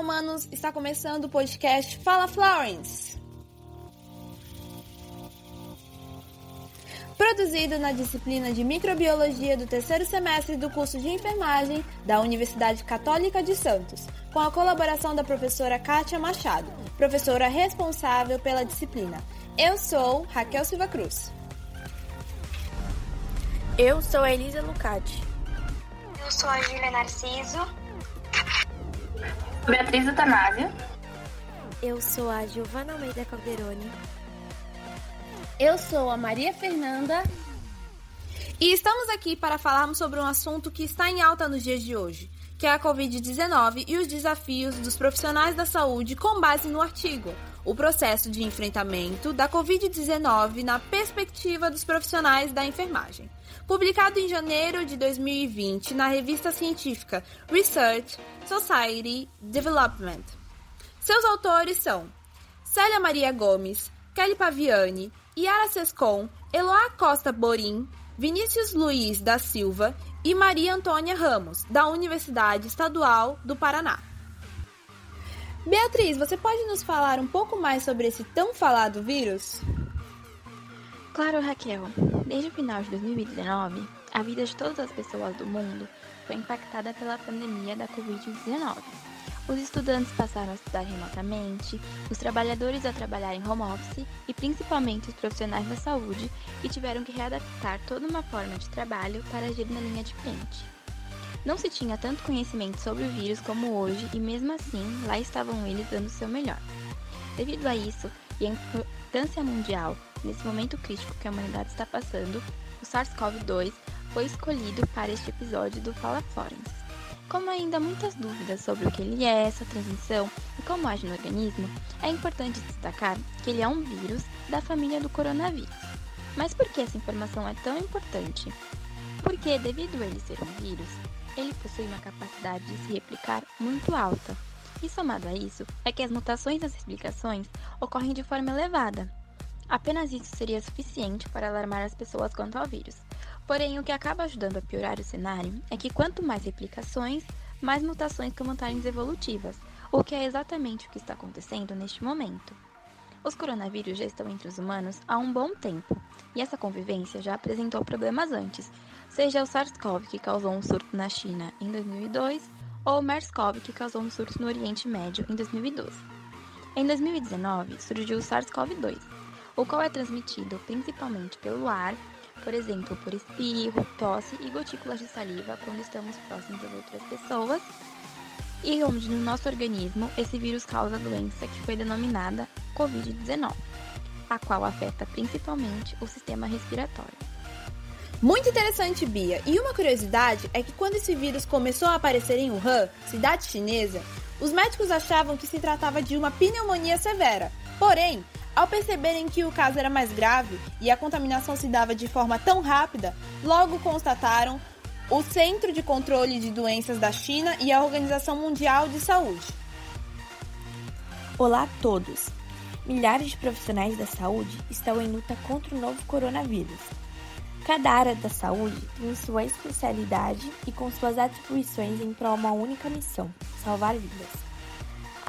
humanos! Está começando o podcast Fala Florence! Produzido na disciplina de Microbiologia do terceiro semestre do curso de Enfermagem da Universidade Católica de Santos, com a colaboração da professora Kátia Machado, professora responsável pela disciplina. Eu sou Raquel Silva Cruz. Eu sou a Elisa Lucati. Eu sou a Júlia Narciso. Beatriz Eutanásia. Eu sou a Giovana Almeida Calderoni. Eu sou a Maria Fernanda. E estamos aqui para falarmos sobre um assunto que está em alta nos dias de hoje, que é a Covid-19 e os desafios dos profissionais da saúde com base no artigo O processo de enfrentamento da Covid-19 na perspectiva dos profissionais da enfermagem publicado em janeiro de 2020 na revista científica Research Society Development. Seus autores são Célia Maria Gomes, Kelly Paviani, Yara Sescon, Eloá Costa Borim, Vinícius Luiz da Silva e Maria Antônia Ramos, da Universidade Estadual do Paraná. Beatriz, você pode nos falar um pouco mais sobre esse tão falado vírus? Claro, Raquel. Desde o final de 2019, a vida de todas as pessoas do mundo foi impactada pela pandemia da Covid-19. Os estudantes passaram a estudar remotamente, os trabalhadores a trabalhar em home office e principalmente os profissionais da saúde que tiveram que readaptar toda uma forma de trabalho para agir na linha de frente. Não se tinha tanto conhecimento sobre o vírus como hoje e mesmo assim lá estavam eles dando o seu melhor. Devido a isso e a importância mundial Nesse momento crítico que a humanidade está passando, o SARS-CoV-2 foi escolhido para este episódio do Fala Florence. Como ainda há muitas dúvidas sobre o que ele é, sua transmissão e como age no organismo, é importante destacar que ele é um vírus da família do coronavírus. Mas por que essa informação é tão importante? Porque, devido a ele ser um vírus, ele possui uma capacidade de se replicar muito alta. E somado a isso, é que as mutações das explicações ocorrem de forma elevada, Apenas isso seria suficiente para alarmar as pessoas quanto ao vírus. Porém, o que acaba ajudando a piorar o cenário é que quanto mais replicações, mais mutações com vantagens evolutivas, o que é exatamente o que está acontecendo neste momento. Os coronavírus já estão entre os humanos há um bom tempo, e essa convivência já apresentou problemas antes, seja o SARS-CoV que causou um surto na China em 2002 ou o MERS-CoV que causou um surto no Oriente Médio em 2012. Em 2019, surgiu o SARS-CoV-2, o qual é transmitido principalmente pelo ar, por exemplo, por espirro, tosse e gotículas de saliva quando estamos próximos das outras pessoas, e onde no nosso organismo esse vírus causa a doença que foi denominada Covid-19, a qual afeta principalmente o sistema respiratório. Muito interessante, Bia. E uma curiosidade é que quando esse vírus começou a aparecer em Wuhan, cidade chinesa, os médicos achavam que se tratava de uma pneumonia severa. Porém, ao perceberem que o caso era mais grave e a contaminação se dava de forma tão rápida, logo constataram o Centro de Controle de Doenças da China e a Organização Mundial de Saúde. Olá a todos! Milhares de profissionais da saúde estão em luta contra o novo coronavírus. Cada área da saúde tem sua especialidade e com suas atribuições em prol uma única missão: salvar vidas.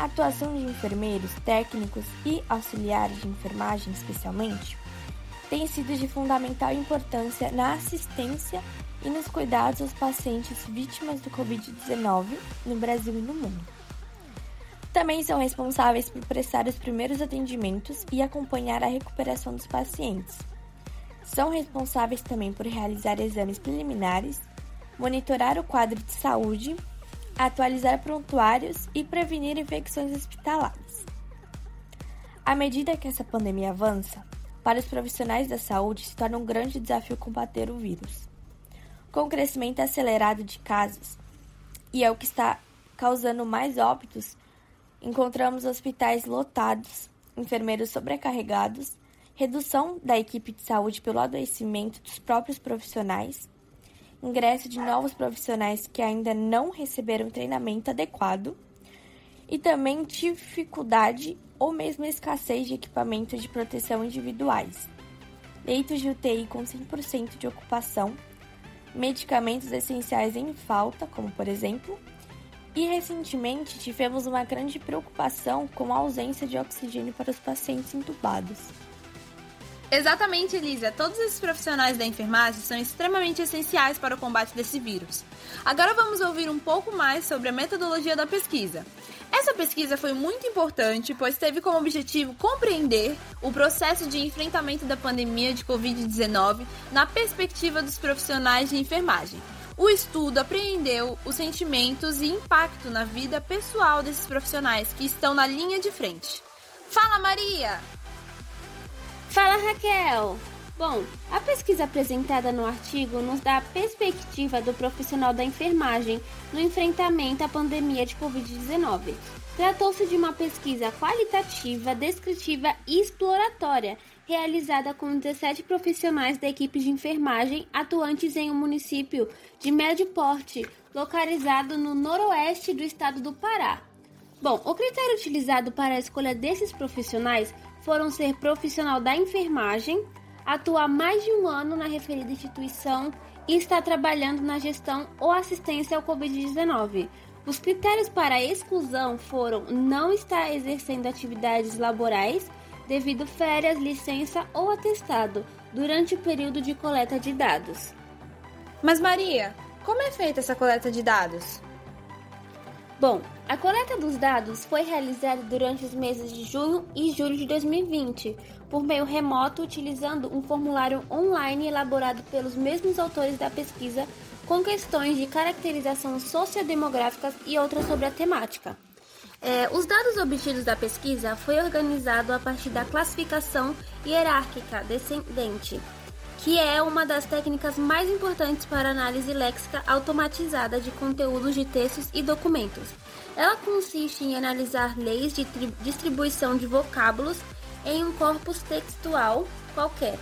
A atuação de enfermeiros, técnicos e auxiliares de enfermagem, especialmente, tem sido de fundamental importância na assistência e nos cuidados aos pacientes vítimas do Covid-19 no Brasil e no mundo. Também são responsáveis por prestar os primeiros atendimentos e acompanhar a recuperação dos pacientes. São responsáveis também por realizar exames preliminares, monitorar o quadro de saúde atualizar prontuários e prevenir infecções hospitalares. À medida que essa pandemia avança, para os profissionais da saúde se torna um grande desafio combater o vírus. Com o crescimento acelerado de casos, e é o que está causando mais óbitos, encontramos hospitais lotados, enfermeiros sobrecarregados, redução da equipe de saúde pelo adoecimento dos próprios profissionais ingresso de novos profissionais que ainda não receberam treinamento adequado. E também dificuldade ou mesmo escassez de equipamentos de proteção individuais, leitos de UTI com 100% de ocupação, medicamentos essenciais em falta, como por exemplo, E recentemente tivemos uma grande preocupação com a ausência de oxigênio para os pacientes entubados. Exatamente, Elisa. Todos esses profissionais da enfermagem são extremamente essenciais para o combate desse vírus. Agora vamos ouvir um pouco mais sobre a metodologia da pesquisa. Essa pesquisa foi muito importante, pois teve como objetivo compreender o processo de enfrentamento da pandemia de Covid-19 na perspectiva dos profissionais de enfermagem. O estudo apreendeu os sentimentos e impacto na vida pessoal desses profissionais que estão na linha de frente. Fala, Maria! Fala Raquel! Bom, a pesquisa apresentada no artigo nos dá a perspectiva do profissional da enfermagem no enfrentamento à pandemia de Covid-19. Tratou-se de uma pesquisa qualitativa, descritiva e exploratória, realizada com 17 profissionais da equipe de enfermagem atuantes em um município de médio porte, localizado no noroeste do estado do Pará. Bom, o critério utilizado para a escolha desses profissionais foram ser profissional da enfermagem, atuar mais de um ano na referida instituição e estar trabalhando na gestão ou assistência ao Covid-19. Os critérios para a exclusão foram não estar exercendo atividades laborais devido férias, licença ou atestado durante o período de coleta de dados. Mas Maria, como é feita essa coleta de dados? Bom, a coleta dos dados foi realizada durante os meses de junho e julho de 2020, por meio remoto, utilizando um formulário online elaborado pelos mesmos autores da pesquisa, com questões de caracterização sociodemográficas e outras sobre a temática. É, os dados obtidos da pesquisa foi organizado a partir da classificação hierárquica descendente, que é uma das técnicas mais importantes para análise léxica automatizada de conteúdos de textos e documentos. Ela consiste em analisar leis de distribuição de vocábulos em um corpus textual qualquer.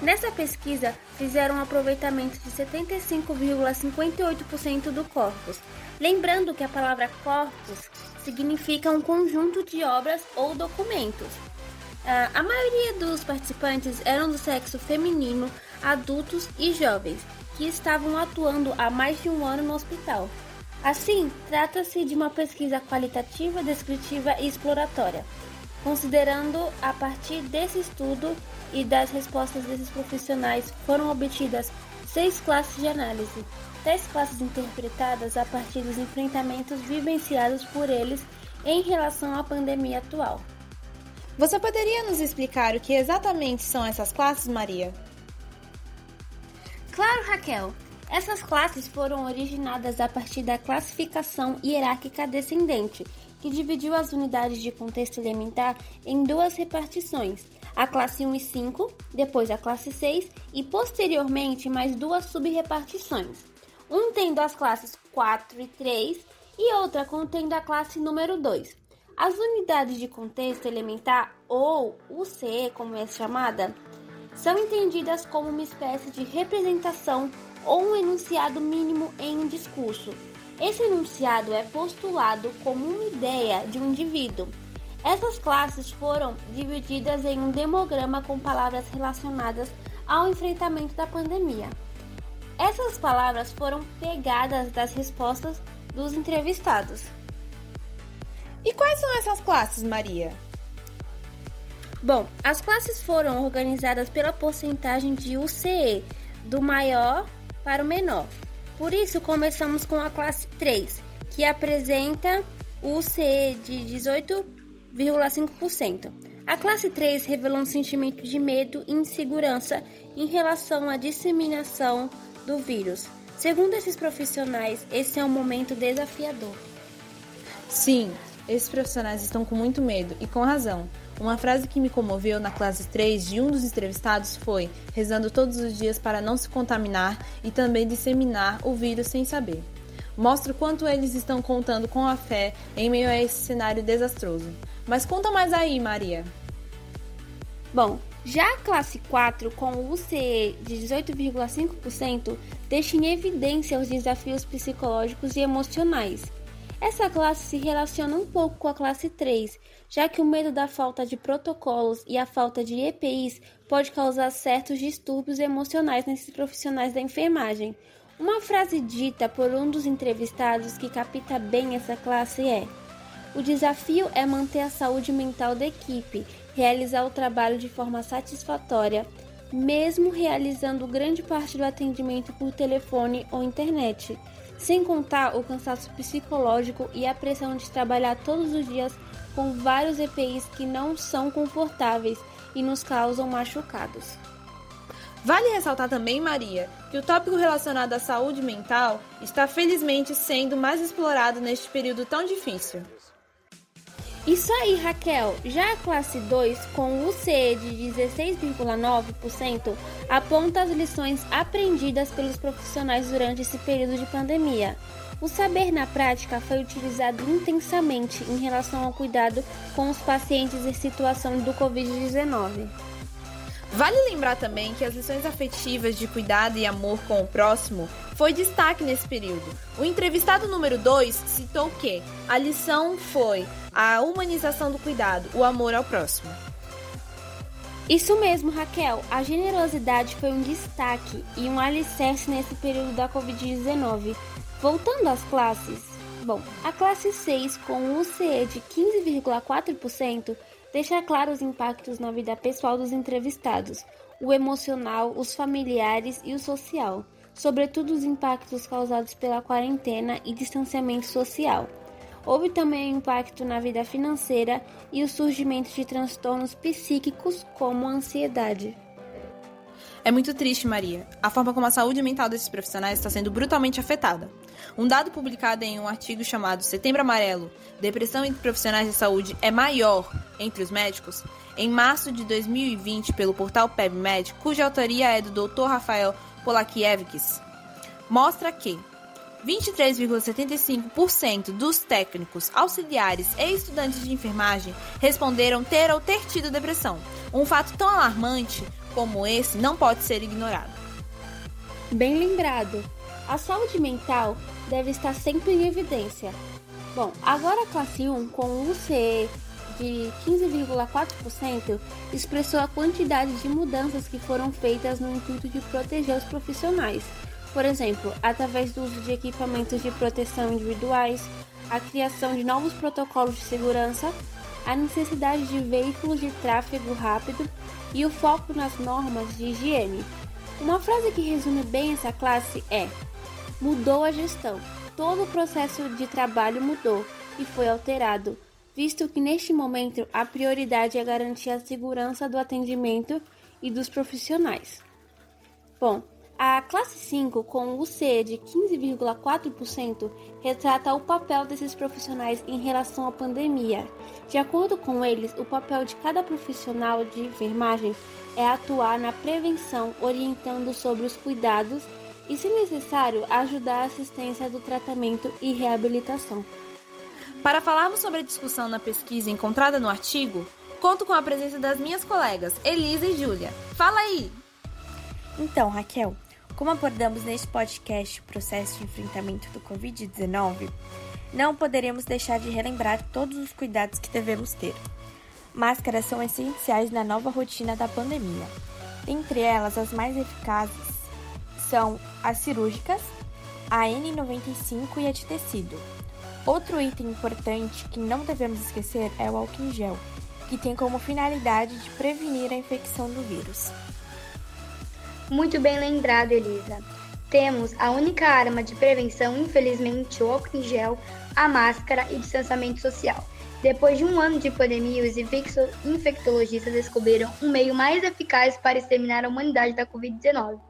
Nessa pesquisa, fizeram um aproveitamento de 75,58% do corpus. Lembrando que a palavra corpus significa um conjunto de obras ou documentos. Uh, a maioria dos participantes eram do sexo feminino, adultos e jovens, que estavam atuando há mais de um ano no hospital. Assim, trata-se de uma pesquisa qualitativa, descritiva e exploratória, considerando a partir desse estudo e das respostas desses profissionais foram obtidas seis classes de análise, dez classes interpretadas a partir dos enfrentamentos vivenciados por eles em relação à pandemia atual. Você poderia nos explicar o que exatamente são essas classes, Maria? Claro, Raquel. Essas classes foram originadas a partir da classificação hierárquica descendente, que dividiu as unidades de contexto elementar em duas repartições, a classe 1 e 5, depois a classe 6 e posteriormente mais duas subrepartições, um tendo as classes 4 e 3 e outra contendo a classe número 2. As unidades de contexto elementar, ou UCE, como é chamada, são entendidas como uma espécie de representação ou um enunciado mínimo em um discurso. Esse enunciado é postulado como uma ideia de um indivíduo. Essas classes foram divididas em um demograma com palavras relacionadas ao enfrentamento da pandemia. Essas palavras foram pegadas das respostas dos entrevistados. E quais são essas classes, Maria? Bom, as classes foram organizadas pela porcentagem de UCE, do maior para o menor. Por isso, começamos com a classe 3, que apresenta UCE de 18,5%. A classe 3 revelou um sentimento de medo e insegurança em relação à disseminação do vírus. Segundo esses profissionais, esse é um momento desafiador. Sim, esses profissionais estão com muito medo e com razão. Uma frase que me comoveu na classe 3 de um dos entrevistados foi: rezando todos os dias para não se contaminar e também disseminar o vírus sem saber. Mostra o quanto eles estão contando com a fé em meio a esse cenário desastroso. Mas conta mais aí, Maria. Bom, já a classe 4, com o UCE de 18,5%, deixa em evidência os desafios psicológicos e emocionais essa classe se relaciona um pouco com a classe 3, já que o medo da falta de protocolos e a falta de EPIs pode causar certos distúrbios emocionais nesses profissionais da enfermagem. Uma frase dita por um dos entrevistados que capta bem essa classe é: O desafio é manter a saúde mental da equipe, realizar o trabalho de forma satisfatória, mesmo realizando grande parte do atendimento por telefone ou internet, sem contar o cansaço psicológico e a pressão de trabalhar todos os dias com vários EPIs que não são confortáveis e nos causam machucados. Vale ressaltar também, Maria, que o tópico relacionado à saúde mental está felizmente sendo mais explorado neste período tão difícil. Isso aí, Raquel. Já a classe 2, com o CE de 16,9%, aponta as lições aprendidas pelos profissionais durante esse período de pandemia. O saber na prática foi utilizado intensamente em relação ao cuidado com os pacientes em situação do Covid-19. Vale lembrar também que as lições afetivas de cuidado e amor com o próximo foi destaque nesse período. O entrevistado número 2 citou que a lição foi a humanização do cuidado, o amor ao próximo. Isso mesmo, Raquel. A generosidade foi um destaque e um alicerce nesse período da Covid-19. Voltando às classes, bom, a classe 6 com o CE de 15,4% deixa claro os impactos na vida pessoal dos entrevistados, o emocional, os familiares e o social, sobretudo os impactos causados pela quarentena e distanciamento social. Houve também um impacto na vida financeira e o surgimento de transtornos psíquicos como a ansiedade. É muito triste, Maria, a forma como a saúde mental desses profissionais está sendo brutalmente afetada. Um dado publicado em um artigo chamado Setembro Amarelo: Depressão entre profissionais de saúde é maior entre os médicos, em março de 2020, pelo portal PebMed, cuja autoria é do Dr. Rafael Polakiewicz, mostra que 23,75% dos técnicos, auxiliares e estudantes de enfermagem responderam ter ou ter tido depressão. Um fato tão alarmante como esse não pode ser ignorado. Bem lembrado, a saúde mental deve estar sempre em evidência. Bom, agora a classe 1, com o UCE de 15,4%, expressou a quantidade de mudanças que foram feitas no intuito de proteger os profissionais. Por exemplo, através do uso de equipamentos de proteção individuais, a criação de novos protocolos de segurança, a necessidade de veículos de tráfego rápido e o foco nas normas de higiene. Uma frase que resume bem essa classe é: mudou a gestão. Todo o processo de trabalho mudou e foi alterado, visto que neste momento a prioridade é garantir a segurança do atendimento e dos profissionais. Bom, a classe 5, com o CE de 15,4%, retrata o papel desses profissionais em relação à pandemia. De acordo com eles, o papel de cada profissional de enfermagem é atuar na prevenção, orientando sobre os cuidados e, se necessário, ajudar a assistência do tratamento e reabilitação. Para falarmos sobre a discussão na pesquisa encontrada no artigo, conto com a presença das minhas colegas Elisa e Júlia. Fala aí! Então, Raquel, como abordamos neste podcast o processo de enfrentamento do Covid-19, não poderemos deixar de relembrar todos os cuidados que devemos ter. Máscaras são essenciais na nova rotina da pandemia. Entre elas, as mais eficazes são as cirúrgicas, a N95 e a de tecido. Outro item importante que não devemos esquecer é o álcool em gel, que tem como finalidade de prevenir a infecção do vírus. Muito bem lembrado, Elisa. Temos a única arma de prevenção, infelizmente, o álcool em gel, a máscara e distanciamento social. Depois de um ano de pandemia, os infectologistas descobriram um meio mais eficaz para exterminar a humanidade da Covid-19,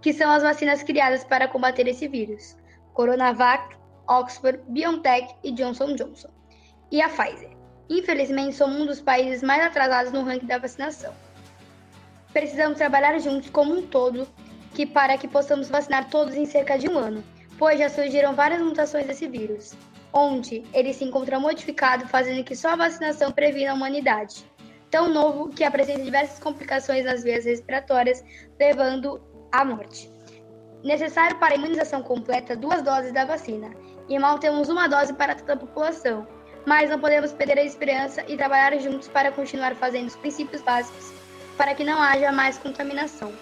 que são as vacinas criadas para combater esse vírus: Coronavac, Oxford, BioNTech e Johnson Johnson. E a Pfizer. Infelizmente, somos um dos países mais atrasados no ranking da vacinação. Precisamos trabalhar juntos como um todo que para que possamos vacinar todos em cerca de um ano, pois já surgiram várias mutações desse vírus, onde ele se encontra modificado, fazendo que só a vacinação previna a humanidade. Tão novo que apresenta diversas complicações nas vias respiratórias, levando à morte. Necessário para a imunização completa duas doses da vacina, e mal temos uma dose para toda a população. Mas não podemos perder a esperança e trabalhar juntos para continuar fazendo os princípios básicos para que não haja mais contaminação.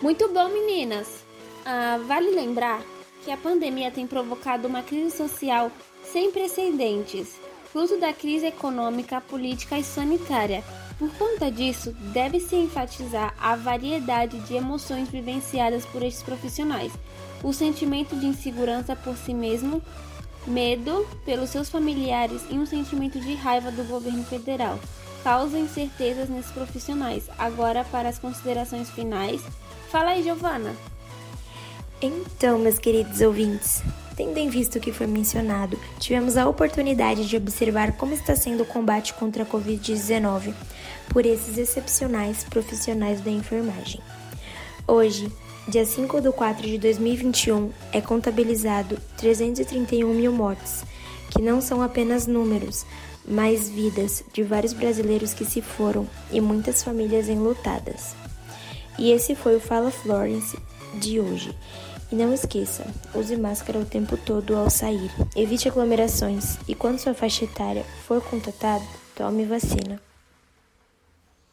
Muito bom, meninas! Ah, vale lembrar que a pandemia tem provocado uma crise social sem precedentes, fruto da crise econômica, política e sanitária. Por conta disso, deve-se enfatizar a variedade de emoções vivenciadas por estes profissionais, o sentimento de insegurança por si mesmo, medo pelos seus familiares e um sentimento de raiva do governo federal. Causa incertezas nesses profissionais. Agora, para as considerações finais. Fala aí, Giovana. Então, meus queridos ouvintes, tendo em visto o que foi mencionado, tivemos a oportunidade de observar como está sendo o combate contra a Covid-19 por esses excepcionais profissionais da enfermagem. Hoje, dia 5 de 4 de 2021, é contabilizado 331 mil mortes, que não são apenas números, mas vidas de vários brasileiros que se foram e muitas famílias enlutadas. E esse foi o Fala Florence de hoje. E não esqueça, use máscara o tempo todo ao sair, evite aglomerações e quando sua faixa etária for contatada, tome vacina.